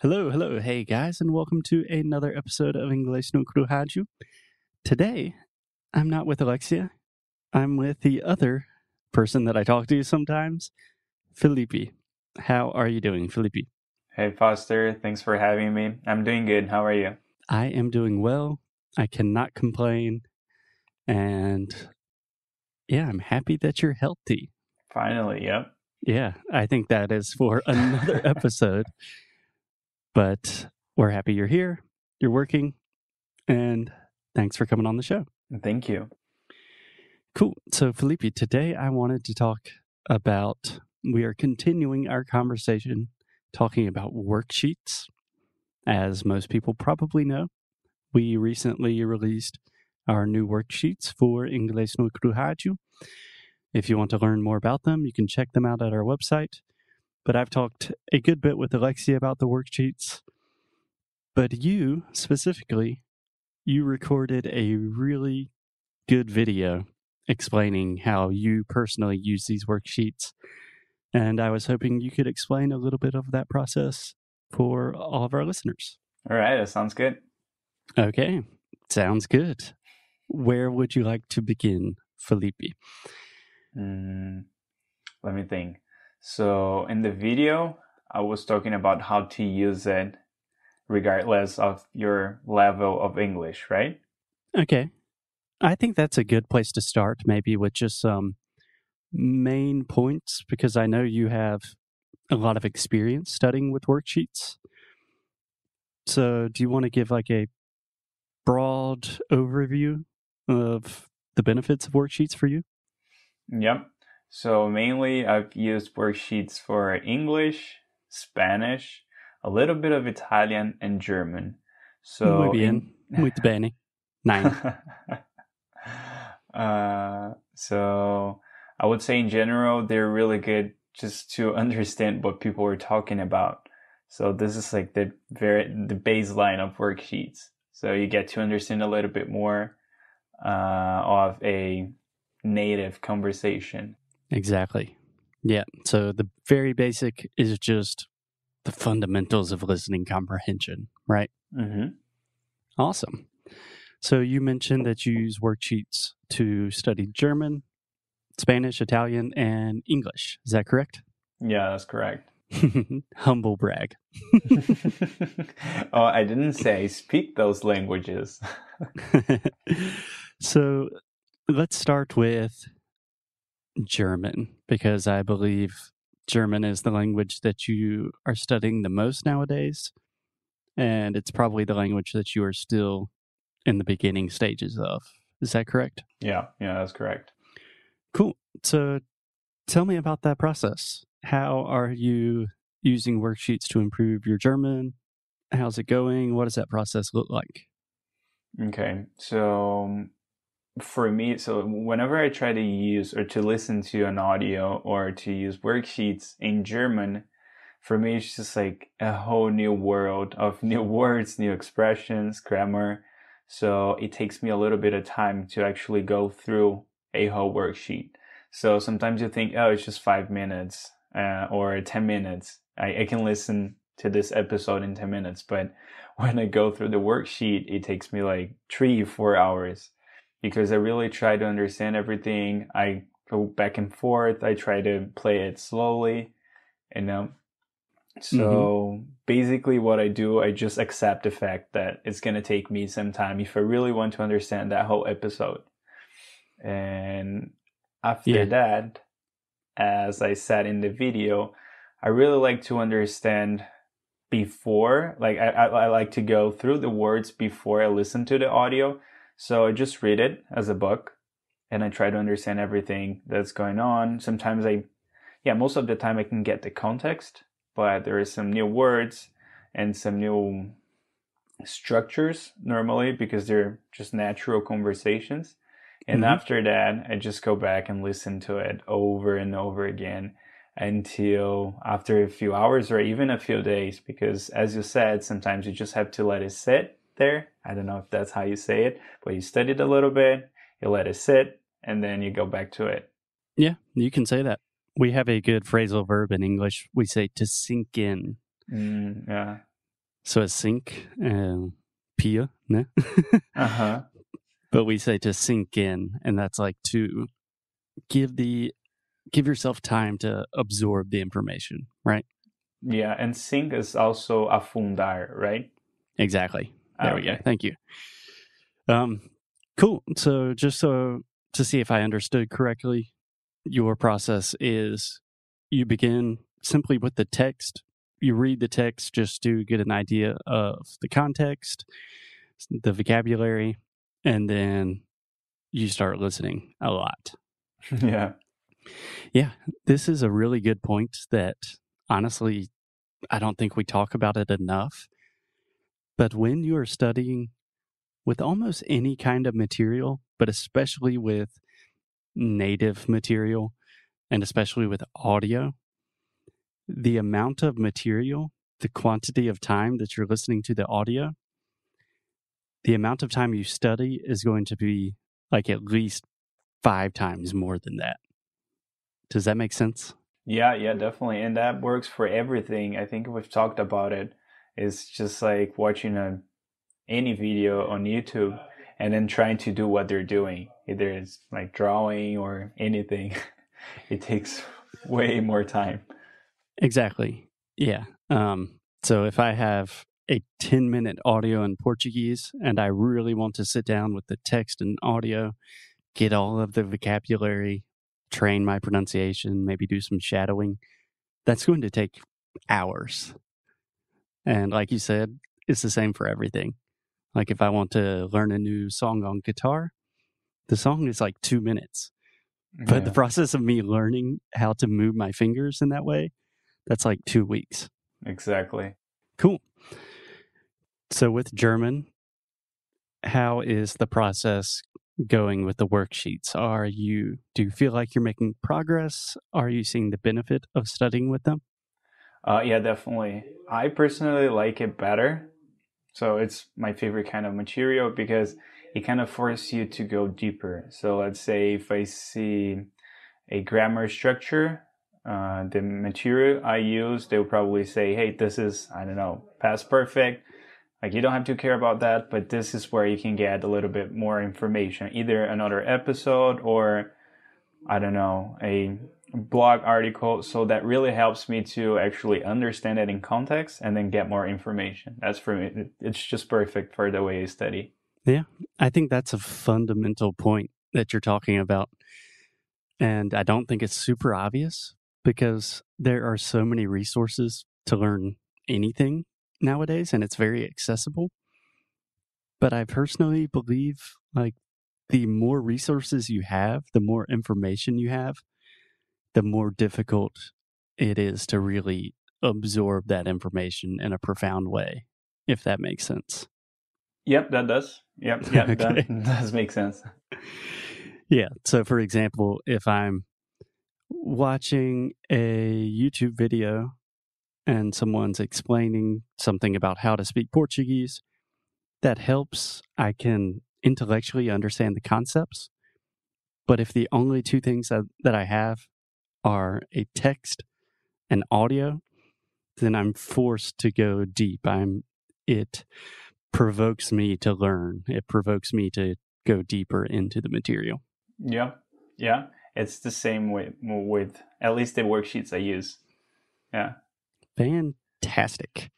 Hello, hello, hey guys, and welcome to another episode of English no Kruhaju. Today, I'm not with Alexia. I'm with the other person that I talk to sometimes, Felipe. How are you doing, Felipe? Hey, Foster. Thanks for having me. I'm doing good. How are you? I am doing well. I cannot complain. And yeah, I'm happy that you're healthy. Finally, yep. Yeah, I think that is for another episode. But we're happy you're here, you're working, and thanks for coming on the show. Thank you. Cool. So, Felipe, today I wanted to talk about, we are continuing our conversation talking about worksheets. As most people probably know, we recently released our new worksheets for Inglês no Kruhaju. If you want to learn more about them, you can check them out at our website, but I've talked a good bit with Alexia about the worksheets. But you specifically, you recorded a really good video explaining how you personally use these worksheets. And I was hoping you could explain a little bit of that process for all of our listeners. All right, that sounds good. Okay, sounds good. Where would you like to begin, Felipe? Mm, let me think. So in the video, I was talking about how to use it regardless of your level of English, right? Okay. I think that's a good place to start, maybe with just some main points, because I know you have a lot of experience studying with worksheets. So, do you want to give like a broad overview of the benefits of worksheets for you? Yep. So mainly I've used worksheets for English, Spanish, a little bit of Italian and German. So Muy bien. in- Muito bene. Nine. uh, so I would say in general they're really good just to understand what people are talking about. So this is like the very the baseline of worksheets. So you get to understand a little bit more uh, of a native conversation. Exactly. Yeah. So the very basic is just the fundamentals of listening comprehension, right? Mm-hmm. Awesome. So you mentioned that you use worksheets to study German, Spanish, Italian, and English. Is that correct? Yeah, that's correct. Humble brag. oh, I didn't say speak those languages. so let's start with German because I believe German is the language that you are studying the most nowadays. And it's probably the language that you are still in the beginning stages of. Is that correct? yeah, yeah, that's correct. Cool. So tell me about that process. How are you using worksheets to improve your German? How's it going? What does that process look like? Okay, so um, for me, so whenever I try to use or to listen to an audio or to use worksheets in German, for me, it's just like a whole new world of new words, new expressions, grammar. So it takes me a little bit of time to actually go through a whole worksheet. So sometimes you think, oh, it's just five minutes uh, or 10 minutes. I, I can listen to this episode in 10 minutes. But when I go through the worksheet, it takes me like three, four hours because I really try to understand everything. I go back and forth. I try to play it slowly, you know. So mm-hmm. basically, what I do, I just accept the fact that it's gonna take me some time if I really want to understand that whole episode. And after Yeah. that, as I said in the video, I really like to understand before, like I, I, I like to go through the words before I listen to the audio. So I just read it as a book and I try to understand everything that's going on. Sometimes I, yeah, most of the time I can get the context, but there is some new words and some new structures normally because they're just natural conversations. And Mhm. after that, I just go back and listen to it over and over again until after a few hours or even a few days. Because as you said, sometimes you just have to let it sit there. I don't know if that's how you say it, but you study it a little bit, you let it sit, and then you go back to it. Yeah, you can say that. We have a good phrasal verb in English. We say to sink in. Mm, yeah. So a sink, and pia, ne? Uh huh. but we say to sink in, and that's like to give the give yourself time to absorb the information, right? Yeah, and sink is also afundar, right? Exactly. There we go. Thank you. Um, cool. So just so to see if I understood correctly, your process is you begin simply with the text. You read the text just to get an idea of the context, the vocabulary, and then you start listening a lot. yeah. Yeah, this is a really good point that honestly, I don't think we talk about it enough. But when you are studying with almost any kind of material, but especially with native material and especially with audio, the amount of material, the quantity of time that you're listening to the audio, the amount of time you study is going to be like at least five times more than that. Does that make sense? Yeah, yeah, definitely. And that works for everything. I think we've talked about it. It's just like watching a any video on YouTube and then trying to do what they're doing. Either it's like drawing or anything. it takes way more time. Exactly. Yeah. Um, so if I have a 10 minute audio in Portuguese and I really want to sit down with the text and audio, get all of the vocabulary, train my pronunciation, maybe do some shadowing, that's going to take hours. And like you said, it's the same for everything. Like if I want to learn a new song on guitar, the song is like two minutes. But the process of me learning how to move my fingers in that way, that's like two weeks. exactly. Cool. So with German, how is the process going with the worksheets? Are you do you feel like you're making progress? Are you seeing the benefit of studying with them? Uh, yeah, definitely. I personally like it better. So it's my favorite kind of material because it kind of forces you to go deeper. So let's say if I see a grammar structure, uh, the material I use, they'll probably say, hey, this is, I don't know, past perfect. Like you don't have to care about that, but this is where you can get a little bit more information, either another episode or I don't know, a blog article. So that really helps me to actually understand it in context and then get more information. That's for me. It's just perfect for the way I study. Yeah, I think that's a fundamental point that you're talking about. And I don't think it's super obvious because there are so many resources to learn anything nowadays and it's very accessible. But I personally believe like the more resources you have, the more information you have, the more difficult it is to really absorb that information in a profound way, if that makes sense. Yep, that does. Yep, yep, Okay. that does make sense. Yeah. So, for example, if I'm watching a YouTube video and someone's explaining something about how to speak Portuguese, that helps. I can intellectually understand the concepts. But if the only two things that, that I have are a text and audio, then I'm forced to go deep. I'm it provokes me to learn. It provokes me to go deeper into the material. Yeah, yeah. It's the same with with at least the worksheets I use. Yeah. Fantastic.